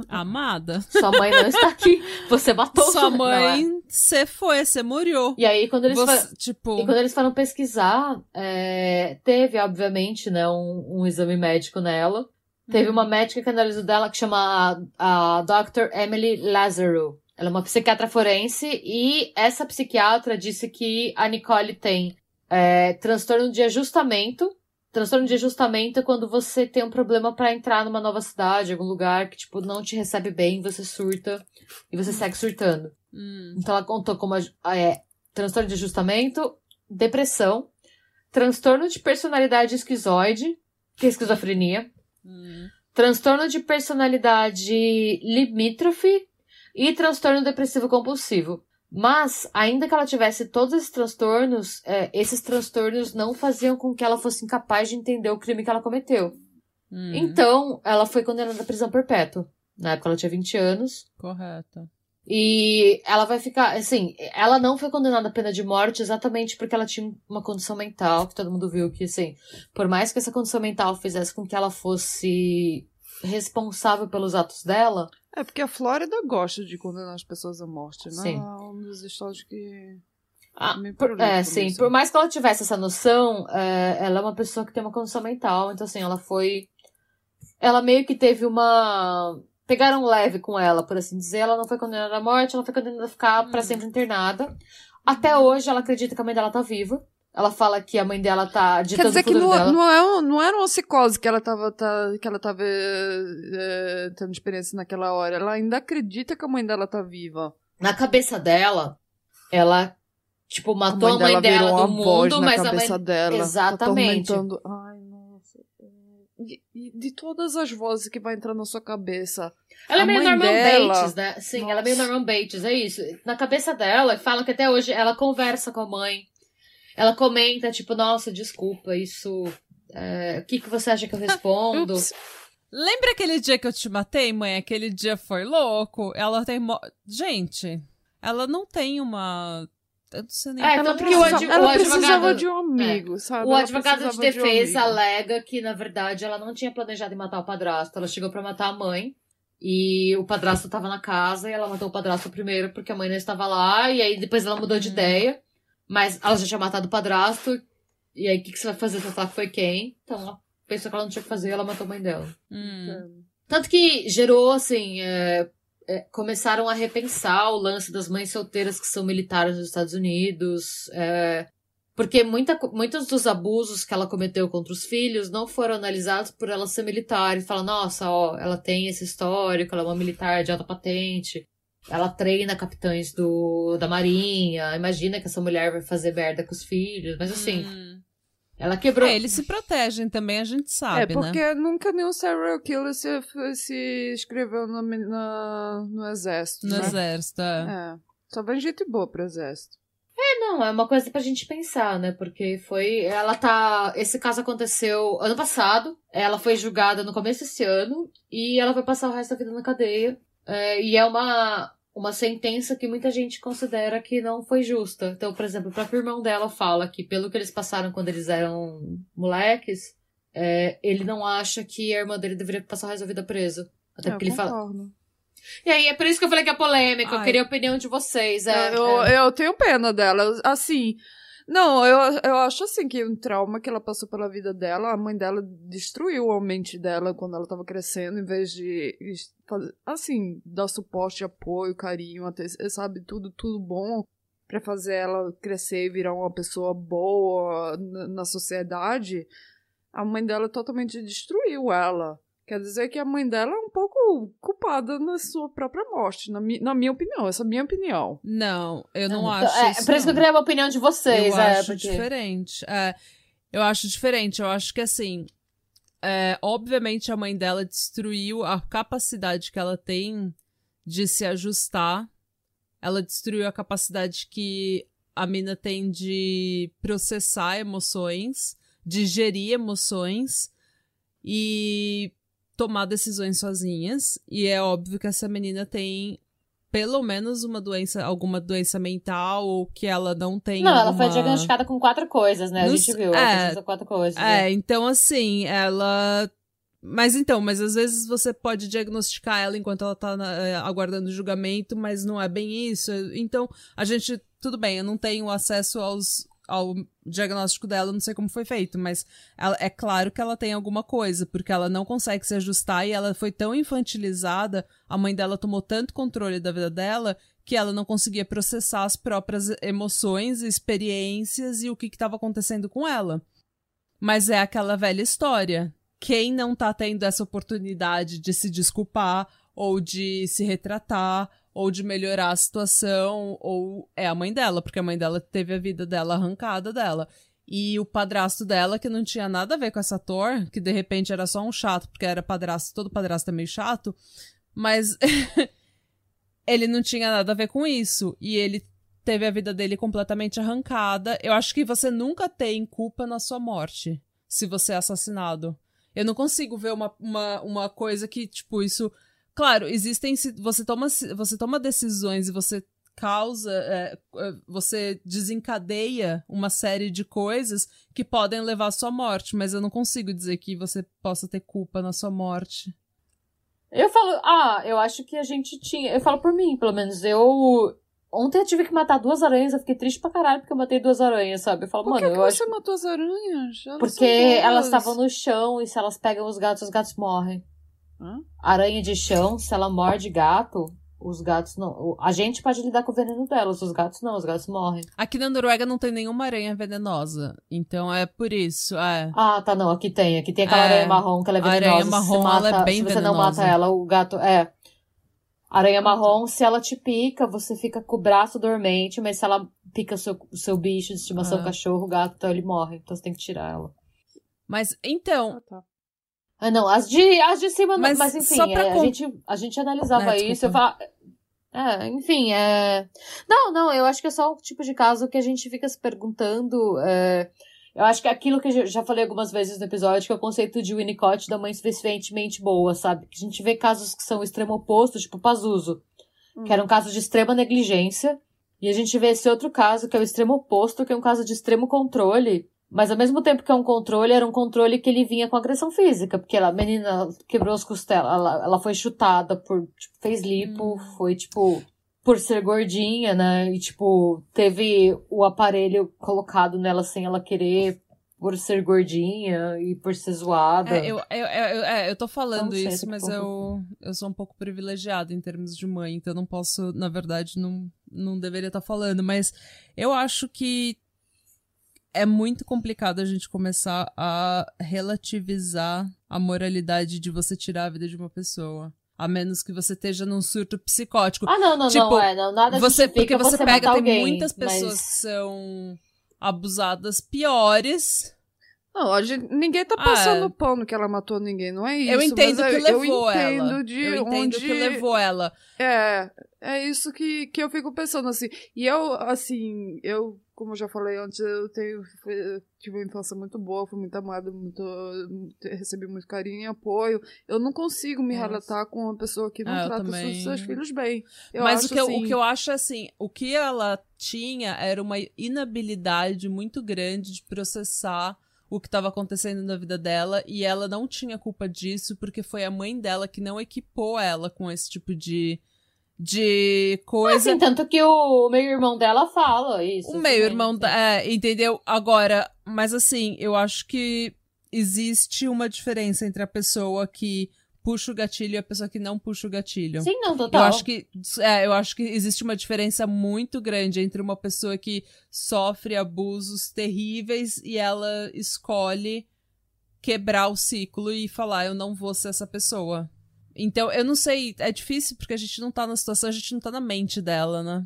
Amada. sua mãe não está aqui, você matou Sua é. mãe, você foi, você morreu. E aí, quando eles, Você, fa- tipo, e quando eles foram pesquisar, é, teve, obviamente, né, um, um exame médico nela. Teve uma médica que analisou dela que chama a, a Dr. Emily Lazaro. Ela é uma psiquiatra forense e essa psiquiatra disse que a Nicole tem é, transtorno de ajustamento. Transtorno de ajustamento é quando você tem um problema pra entrar numa nova cidade, algum lugar que, tipo, não te recebe bem, você surta e você segue surtando. hum, Então ela contou como é, transtorno de ajustamento, depressão, transtorno de personalidade esquizoide, que é esquizofrenia, hum. transtorno de personalidade limítrofe e transtorno depressivo compulsivo. Mas, ainda que ela tivesse todos esses transtornos, é, esses transtornos não faziam com que ela fosse incapaz de entender o crime que ela cometeu. hum, Então, ela foi condenada à prisão perpétua. Na época ela tinha 20 anos. Correto. E ela vai ficar, assim, ela não foi condenada à pena de morte exatamente porque ela tinha uma condição mental, que todo mundo viu que, assim, por mais que essa condição mental fizesse com que ela fosse responsável pelos atos dela, É porque a Flórida gosta de condenar as pessoas à morte, né? Sim. É um dos estados que. ah, Me por- é, sim, nisso. por mais que ela tivesse essa noção, é, ela é uma pessoa que tem uma condição mental, então, assim, ela foi. Ela meio que teve uma. Pegaram leve com ela, por assim dizer. Ela não foi condenada à morte, ela foi condenada a ficar pra Hum. sempre internada. Até hoje, ela acredita que a mãe dela tá viva. Ela fala que a mãe dela tá ditando Quer dizer o que não, dela. não, é não era uma psicose que ela tava, tá- que ela tava é, tendo experiência naquela hora. Ela ainda acredita que a mãe dela tá viva. Na cabeça dela, ela, tipo, matou a mãe, dela dela virou do uma voz mundo, na mas a mãe. cabeça dela. Exatamente. Atormentando. Ai, nossa. é. E, e de todas as vozes que vai entrar na sua cabeça. Ela é A meio mãe Norman dela- Bates, né? Sim, ela é meio Nossa. Norman Bates, é isso. Na cabeça dela, fala que até hoje ela conversa com a mãe. Ela comenta, tipo, nossa, desculpa, isso. é, o que, que você acha que eu respondo? Lembra aquele dia que eu te matei, mãe? Aquele dia foi louco? Ela tem. mo- Gente, ela não tem uma. Eu não sei nem. É, ela que o ela o precisava advogado- de um amigo, sabe? O Ela advogado de um defesa amigo. alega que, na verdade, ela não tinha planejado em matar o padrasto. Ela chegou pra matar a mãe. E o padrasto tava na casa e ela matou o padrasto primeiro porque a mãe não estava lá. E aí depois ela mudou de Hum. ideia. Mas ela já tinha matado o padrasto. E aí o que, que você vai fazer? Você vai falar que foi quem? Então ela pensou que ela não tinha o que fazer e ela matou a mãe dela. Hum. Tanto que gerou, assim, é, é, começaram a repensar o lance das mães solteiras que são militares nos Estados Unidos. é, porque muita, muitos dos abusos que ela cometeu contra os filhos não foram analisados por ela ser militar. E fala, nossa, ó, ela tem esse histórico, ela é uma militar de alta patente. Ela treina capitães do, da marinha. Imagina que essa mulher vai fazer merda com os filhos. Mas assim, Hum. ela quebrou. É, eles se protegem também, a gente sabe, É, porque né? nunca nenhum serial killer se, se inscreveu no, na- no exército. No né? exército, é. É. Só vem gente boa pro exército. Não, é uma coisa pra gente pensar, né? Porque foi. Ela tá. Esse caso aconteceu ano passado. Ela foi julgada no começo desse ano. E ela vai passar o resto da vida na cadeia. É, e é uma, uma sentença que muita gente considera que não foi justa. Então, por exemplo, o próprio irmão dela fala que, pelo que eles passaram quando eles eram moleques, é, ele não acha que a irmã dele deveria passar o resto da vida preso. Até É, porque eu ele fala. E aí, é por isso que eu falei que é polêmica. Eu Ai. queria a opinião de vocês. É, eu, é. eu tenho pena dela. Eu- Assim, não, eu, eu acho assim que um trauma que ela passou pela vida dela, a mãe dela destruiu a mente dela quando ela tava crescendo, em vez de, assim, dar suporte, apoio, carinho, até, sabe, tudo, tudo bom pra fazer ela crescer e virar uma pessoa boa na, na sociedade. A mãe dela totalmente destruiu ela. Quer dizer que a mãe dela é um pouco culpada na sua própria morte, na, mi na minha opinião, essa é a minha opinião. Não, eu não Então, acho é, isso. por isso que eu não. queria a opinião de vocês. Eu é, acho porque... diferente. É, eu acho diferente. Eu acho que assim. é, obviamente a mãe dela destruiu a capacidade que ela tem de se ajustar. Ela destruiu a capacidade que a mina tem de processar emoções, de gerir emoções e tomar decisões sozinhas. E é óbvio que essa menina tem pelo menos uma doença, alguma doença mental, ou que ela não tem. Não, alguma... ela foi diagnosticada com quatro coisas, né? A gente viu, ela é, quatro coisas. É, né? então assim, ela. Mas então, mas às vezes você pode diagnosticar ela enquanto ela tá na, é, aguardando julgamento, mas não é bem isso. Então, a gente, tudo bem, eu não tenho acesso aos, ao diagnóstico dela, não sei como foi feito, mas ela, é claro que ela tem alguma coisa, porque ela não consegue se ajustar e ela foi tão infantilizada, a mãe dela tomou tanto controle da vida dela que ela não conseguia processar as próprias emoções, experiências e o que estava acontecendo com ela. Mas é aquela velha história. Quem não tá tendo essa oportunidade de se desculpar ou de se retratar ou de melhorar a situação, ou é a mãe dela, porque a mãe dela teve a vida dela arrancada dela. E o padrasto dela, que não tinha nada a ver com essa ator, que de repente era só um chato, porque era padrasto, todo padrasto é meio chato, mas *laughs* ele não tinha nada a ver com isso. E ele teve a vida dele completamente arrancada. Eu acho que você nunca tem culpa na sua morte, se você é assassinado. Eu não consigo ver uma, uma, uma coisa que, tipo, isso Claro, existem. Você toma, você toma decisões e você causa, é, é, você desencadeia uma série de coisas que podem levar à sua morte, mas eu não consigo dizer que você possa ter culpa na sua morte. Eu falo, ah, eu acho que a gente tinha. Eu falo por mim, pelo menos. Eu. Ontem eu tive que matar duas aranhas, eu fiquei triste pra caralho porque eu matei duas aranhas, sabe? Eu falo, por mano, que eu que acho. você matou as aranhas? Elas porque elas estavam no chão e se elas pegam os gatos, os gatos morrem. Aranha de chão, se ela morde gato, os gatos não. A gente pode lidar com o veneno delas, os gatos não, os gatos morrem. Aqui na Noruega não tem nenhuma aranha venenosa. Então é por isso. É. Ah, tá, não. Aqui tem. Aqui tem aquela é, aranha marrom que ela é venenosa. A aranha marrom, mata, ela é bem se você venenosa. não mata ela, o gato. É. Aranha marrom, se ela te pica, você fica com o braço dormente, mas se ela pica o seu, o seu bicho de estimação, ah. cachorro, gato, então ele morre. Então você tem que tirar ela. Mas então, ah, tá. Ah, não, as de, as de cima, mas, mas enfim, é, a, gente, a gente analisava é, isso, eu falava, é, enfim, é... Não, não, eu acho que é só o tipo de caso que a gente fica se perguntando, é... Eu acho que é aquilo que eu já falei algumas vezes no episódio, que é o conceito de Winnicott da mãe suficientemente boa, sabe? Que a gente vê casos que são extremo oposto, tipo Pazuso, hum. que era um caso de extrema negligência, e a gente vê esse outro caso, que é o extremo oposto, que é um caso de extremo controle, mas ao mesmo tempo que é um controle, era um controle que ele vinha com agressão física, porque ela, a menina quebrou as costelas, ela, ela foi chutada por, tipo, fez lipo, hum. foi tipo, por ser gordinha, né? E tipo, teve o aparelho colocado nela sem ela querer, por ser gordinha e por ser zoada. É, eu, eu, eu, é, eu tô falando sei, isso, mas eu, eu sou um pouco privilegiada em termos de mãe, então não posso, na verdade, não, não deveria estar tá falando, mas eu acho que é muito complicado a gente começar a relativizar a moralidade de você tirar a vida de uma pessoa. A menos que você esteja num surto psicótico. Ah, não, não, tipo, não, é, não, nada você Porque você, você pega, tem alguém, muitas pessoas mas... que são abusadas piores. Não, a gente, ninguém tá passando ah, pano que ela matou ninguém, não é isso. Eu entendo que levou eu entendo ela. De eu entendo onde... que levou ela. É, é isso que, que eu fico pensando, assim. E eu, assim, eu como eu já falei antes, eu tenho, tive uma infância muito boa, fui muito amada, muito, recebi muito carinho e apoio. Eu não consigo me Nossa. relatar com uma pessoa que não é, trata também... os seus filhos bem. Eu Mas o, que assim... eu, o que eu acho assim, o que ela tinha era uma inabilidade muito grande de processar o que estava acontecendo na vida dela e ela não tinha culpa disso porque foi a mãe dela que não equipou ela com esse tipo de de coisa. Assim, tanto que o meio-irmão dela fala isso. O meio-irmão, é, entendeu? Agora, mas assim, eu acho que existe uma diferença entre a pessoa que puxa o gatilho e a pessoa que não puxa o gatilho. Sim, não, total. Eu acho que, é, eu acho que existe uma diferença muito grande entre uma pessoa que sofre abusos terríveis e ela escolhe quebrar o ciclo e falar, eu não vou ser essa pessoa. Então, eu não sei, é difícil porque a gente não tá na situação, a gente não tá na mente dela, né?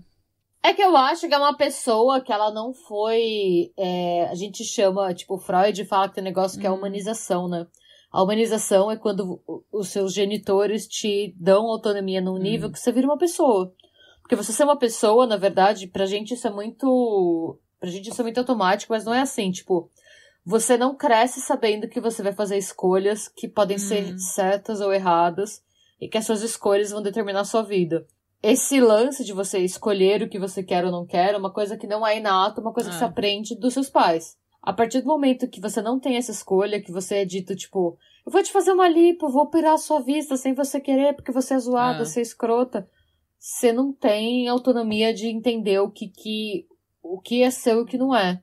É que eu acho que é uma pessoa que ela não foi. É, a gente chama, tipo, Freud fala que tem um negócio que é a hum. humanização, né? A humanização é quando os seus genitores te dão autonomia num nível hum. que você vira uma pessoa. Porque você ser uma pessoa, na verdade, pra gente isso é muito. Pra gente isso é muito automático, mas não é assim, tipo. Você não cresce sabendo que você vai fazer escolhas que podem ser hum. certas ou erradas e que as suas escolhas vão determinar a sua vida. esse lance de você escolher o que você quer ou não quer é uma coisa que não é inata, uma coisa que É. se aprende dos seus pais. A partir do momento que você não tem essa escolha, que você é dito, tipo, eu vou te fazer uma lipo, vou operar a sua vista sem você querer, porque você é zoada, É. você é escrota. Você não tem autonomia de entender o que, que, o que é seu e o que não é.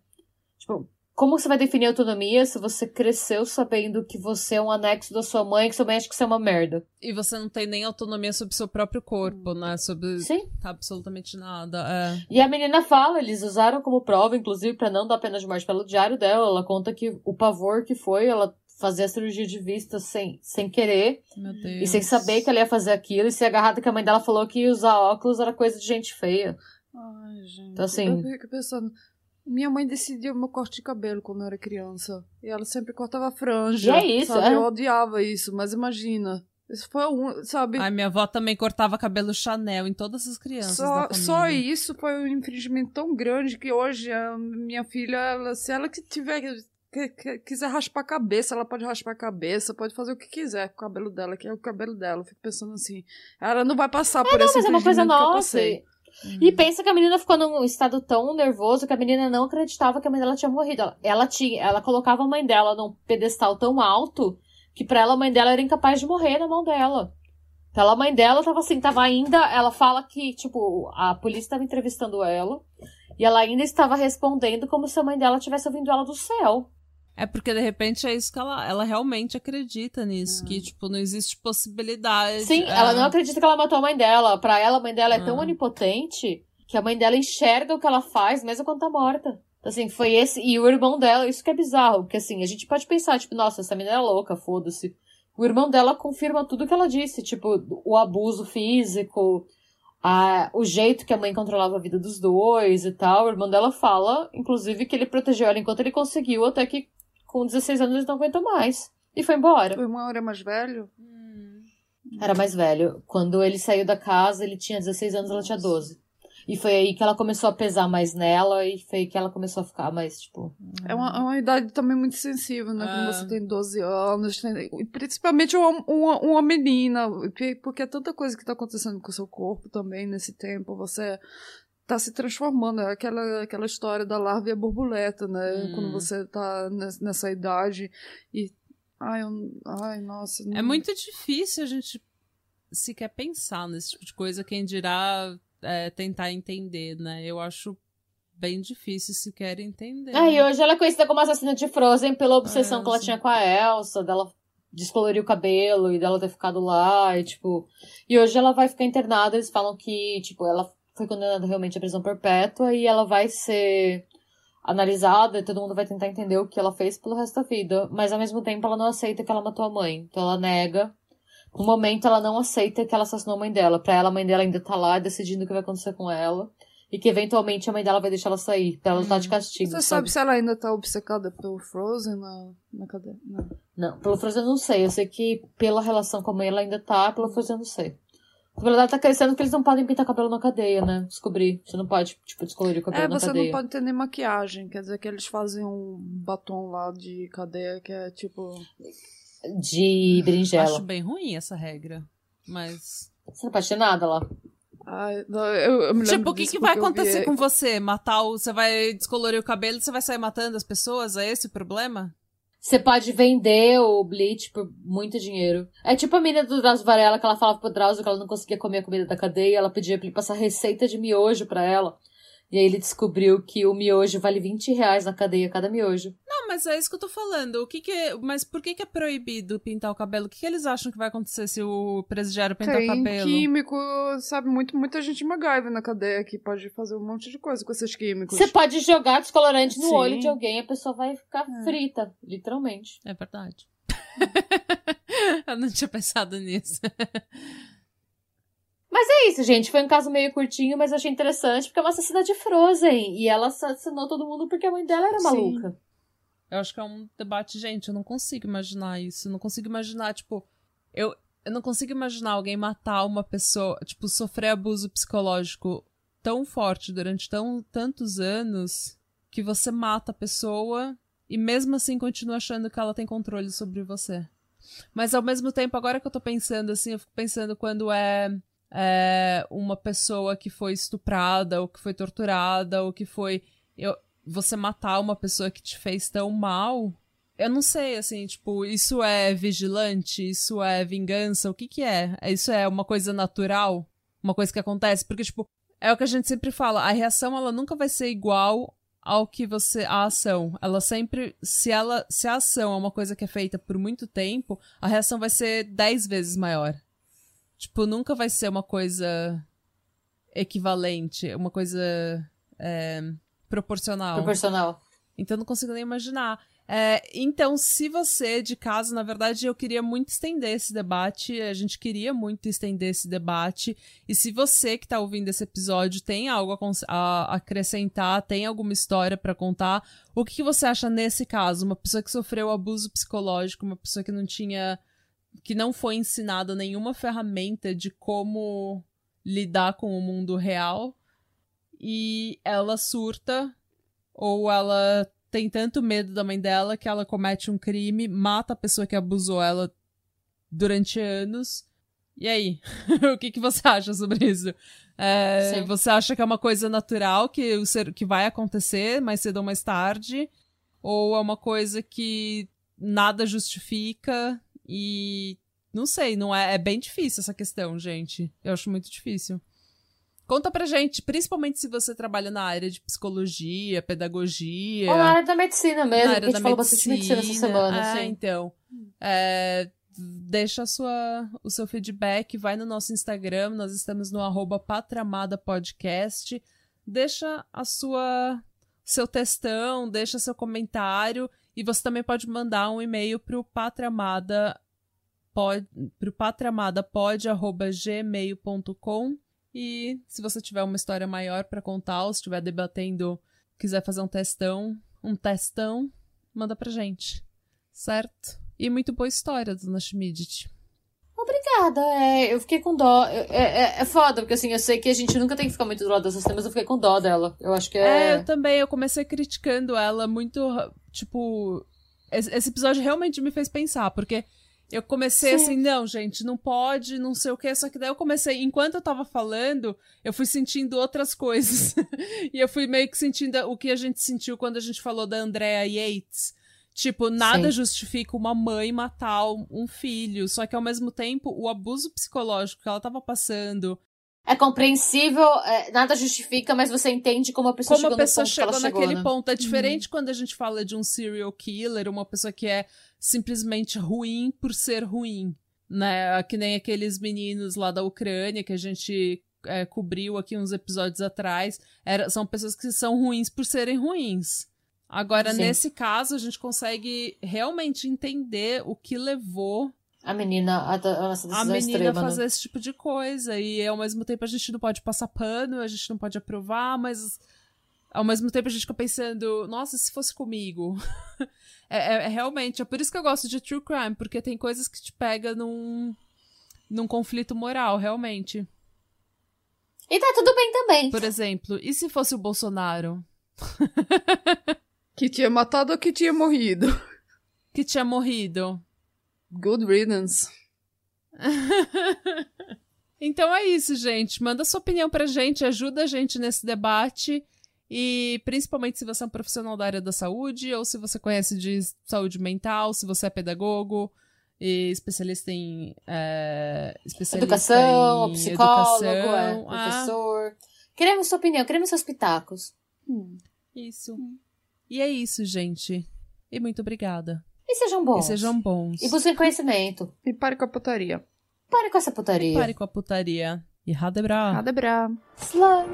Tipo, como você vai definir autonomia se você cresceu sabendo que você é um anexo da sua mãe, que sua mãe acha que você é uma merda? E você não tem nem autonomia sobre seu próprio corpo, né? Sobre Sim. absolutamente nada. É. E a menina fala, eles usaram como prova, inclusive, pra não dar pena de morte pelo diário dela. Ela conta que o pavor que foi ela fazer a cirurgia de vista sem, sem querer Meu Deus. e sem saber que ela ia fazer aquilo e ser agarrada que a mãe dela falou que usar óculos era coisa de gente feia. Ai, gente. Então, assim- Eu fico pensando. Minha mãe decidia o meu corte de cabelo quando eu era criança. E ela sempre cortava franja. E é isso, sabe? é. Eu odiava isso, mas imagina. Isso foi um, sabe? Ai, minha avó também cortava cabelo Chanel em todas as crianças da Só, família. só isso foi um infringimento tão grande que hoje a minha filha, ela- se ela que tiver que- que- quiser raspar a cabeça, ela pode raspar a cabeça, pode fazer o que quiser com o cabelo dela, que é o cabelo dela. Eu fico pensando assim, ela não vai passar por esse Mas é uma coisa infringimento que eu nossa. E, e pensa que a menina ficou num estado tão nervoso que a menina não acreditava que a mãe dela tinha morrido. Ela, ela tinha, ela colocava a mãe dela num pedestal tão alto que pra ela a mãe dela era incapaz de morrer na mão dela. Pela mãe dela tava assim, tava ainda, ela fala que, tipo, a polícia estava entrevistando ela e ela ainda estava respondendo como se a mãe dela tivesse ouvindo ela do céu. É porque de repente é isso que ela, ela realmente acredita nisso, que tipo não existe possibilidade. Sim, é. ela não acredita que ela matou a mãe dela. Pra ela, a mãe dela é tão Ah. onipotente que a mãe dela enxerga o que ela faz, mesmo quando tá morta. Assim, foi esse. E o irmão dela, isso que é bizarro. Porque assim, a gente pode pensar, tipo, nossa, essa menina é louca, foda-se. O irmão dela confirma tudo que ela disse, tipo, o abuso físico, a, o jeito que a mãe controlava a vida dos dois e tal. O irmão dela fala, inclusive, que ele protegeu ela enquanto ele conseguiu, até que com 16 anos ele não aguentou mais. E foi embora. O irmão era mais velho? Hum. Era mais velho. Quando ele saiu da casa, ele tinha 16 anos, ela tinha 12. E foi aí que ela começou a pesar mais nela e foi aí que ela começou a ficar mais, tipo. É uma, é uma idade também muito sensível, né? Quando Ah. você tem 12 anos, tem- principalmente uma, uma, uma menina, porque- porque é tanta coisa que tá acontecendo com o seu corpo também nesse tempo, você tá se transformando, é aquela, aquela história da larva e a borboleta, né? Hum. Quando você tá nes- nessa idade e... Ai, eu, ai nossa. É não- muito difícil a gente sequer pensar nesse tipo de coisa, quem dirá é, tentar entender, né? Eu acho bem difícil sequer entender. Ah, e hoje ela é conhecida como assassina de Frozen pela obsessão É, que ela tinha com a Elsa, dela descolorir o cabelo e dela ter ficado lá, e tipo. E hoje ela vai ficar internada, eles falam que, tipo, ela foi condenada realmente à prisão perpétua e ela vai ser analisada e todo mundo vai tentar entender o que ela fez pelo resto da vida. Mas ao mesmo tempo ela não aceita que ela matou a mãe. Então ela nega. No momento ela não aceita que ela assassinou a mãe dela. Pra ela, a mãe dela ainda tá lá decidindo o que vai acontecer com ela. E que eventualmente a mãe dela vai deixar ela sair. Pra ela estar de castigo. Você sabe? sabe se ela ainda tá obcecada pelo Frozen na, na cadeia? Não. Não, pelo Frozen eu não sei. Eu sei que pela relação com a mãe ela ainda tá, pelo Frozen eu não sei. O cabelo dela tá crescendo porque eles não podem pintar cabelo na cadeia, né? Descobri. Você não pode, tipo, descolorir o cabelo É, na você cadeia. não pode ter nem maquiagem. Quer dizer que eles fazem um batom lá de cadeia que é tipo. De berinjela. Acho bem ruim essa regra. Mas. Você não pode ter nada lá. Ai, não, eu, eu Tipo, o que, que vai eu vi- acontecer com você? Matar o. Você vai descolorir o cabelo e você vai sair matando as pessoas? É esse o problema? Você pode vender o Bleach por muito dinheiro. É tipo a menina do Drauzio Varela que ela falava pro Drauzio que ela não conseguia comer a comida da cadeia. Ela pedia pra ele passar receita de miojo pra ela. E aí ele descobriu que o miojo vale 20 reais na cadeia, cada miojo. Não, mas é isso que eu tô falando. O que que é- Mas por que, que é proibido pintar o cabelo? O que, que eles acham que vai acontecer se o presidiário pintar Tem o cabelo? químico, sabe? Muito, muita gente MacGyver na cadeia que pode fazer um monte de coisa com esses químicos. Você pode jogar descolorante no Sim. olho de alguém e a pessoa vai ficar É. frita, literalmente. É verdade. *laughs* eu não tinha pensado nisso. É isso, gente. Foi um caso meio curtinho, mas eu achei interessante porque é uma assassina de Frozen. E ela assassinou todo mundo porque a mãe dela era Sim. maluca. Eu acho que é um debate, gente. Eu não consigo imaginar isso. Eu não consigo imaginar, tipo. Eu, eu não consigo imaginar alguém matar uma pessoa, tipo, sofrer abuso psicológico tão forte durante tão, tantos anos que você mata a pessoa e mesmo assim continua achando que ela tem controle sobre você. Mas ao mesmo tempo, agora que eu tô pensando assim, eu fico pensando quando é é, uma pessoa que foi estuprada, ou que foi torturada, ou que foi. Eu, você matar uma pessoa que te fez tão mal. Eu não sei, assim, tipo, isso é vigilante? Isso é vingança? O que que é? Isso é uma coisa natural? Uma coisa que acontece? Porque, tipo, é o que a gente sempre fala, a reação, ela nunca vai ser igual ao que você a ação. Ela sempre se ela se a ação é uma coisa que é feita por muito tempo, a reação vai ser dez vezes maior. Tipo, nunca vai ser uma coisa equivalente, uma coisa é, proporcional. Proporcional. Então não consigo nem imaginar. É, então, se você de casa, na verdade, eu queria muito estender esse debate, a gente queria muito estender esse debate. E se você que está ouvindo esse episódio tem algo a, a acrescentar, tem alguma história para contar, o que, que você acha nesse caso? Uma pessoa que sofreu abuso psicológico, uma pessoa que não tinha. Que não foi ensinada nenhuma ferramenta de como lidar com o mundo real e ela surta ou ela tem tanto medo da mãe dela que ela comete um crime, mata a pessoa que abusou ela durante anos. E aí? *laughs* o que, que você acha sobre isso? É, você acha que é uma coisa natural que, o ser, que vai acontecer mais cedo ou mais tarde? Ou é uma coisa que nada justifica e. Não sei, não é, é bem difícil essa questão, gente. Eu acho muito difícil. Conta pra gente, principalmente se você trabalha na área de psicologia, pedagogia. Ou na área da medicina mesmo, na área a gente falou bastante medicina essa semana. É, sim. então. É, deixa sua, o seu feedback, vai no nosso Instagram, nós estamos no arroba Podcast. Deixa a sua seu textão, deixa seu comentário e você também pode mandar um e-mail patramada pod, pro patramadapod@gmail.com e se você tiver uma história maior para contar, ou se estiver debatendo, quiser fazer um testão, um testão, manda pra gente. Certo? E muito boa história, dona Schmidt. Obrigada, é, eu fiquei com dó. É, é, é, foda, porque assim, eu sei que a gente nunca tem que ficar muito do lado dessas temas, eu fiquei com dó dela. Eu acho que é. É, eu também, eu comecei criticando ela muito, tipo. Esse episódio realmente me fez pensar, porque eu comecei Sim. assim, não, gente, não pode, não sei o que. Só que daí eu comecei, enquanto eu tava falando, eu fui sentindo outras coisas. *laughs* e eu fui meio que sentindo o que a gente sentiu quando a gente falou da Andrea Yates. Tipo, nada Sim. justifica uma mãe matar um filho. Só que ao mesmo tempo, o abuso psicológico que ela tava passando, é compreensível, é, nada justifica, mas você entende como a pessoa como chegou a pessoa chegou naquele chegou, né? ponto. É diferente uhum. quando a gente fala de um serial killer, uma pessoa que é simplesmente ruim por ser ruim, né? Que nem aqueles meninos lá da Ucrânia que a gente é, cobriu aqui uns episódios atrás. Era, são pessoas que são ruins por serem ruins. Agora, Sim. nesse caso, a gente consegue realmente entender o que levou a menina a, a, a menina extrema, fazer né? esse tipo de coisa. E ao mesmo tempo a gente não pode passar pano, a gente não pode aprovar, mas ao mesmo tempo a gente fica pensando, nossa, se fosse comigo. *laughs* é, é, é, realmente, é por isso que eu gosto de true crime, porque tem coisas que te pega num, num conflito moral, realmente. E tá tudo bem também. Por exemplo, e se fosse o Bolsonaro? *laughs* que tinha matado ou que tinha morrido? Que tinha morrido. Good riddance. *laughs* então é isso, gente. Manda sua opinião pra gente, ajuda a gente nesse debate. E principalmente se você é um profissional da área da saúde, ou se você conhece de saúde mental, se você é pedagogo, e especialista em. É, especialista educação, em psicólogo, educação, é, professor. Ah. Queremos sua opinião, queremos seus pitacos. Hum. Isso. Hum. E é isso, gente. E muito obrigada. E sejam bons. E sejam bons. E busquem conhecimento. E pare com a putaria. Pare com essa putaria. E pare com a putaria. E Hadebra. Hadebra. Slime.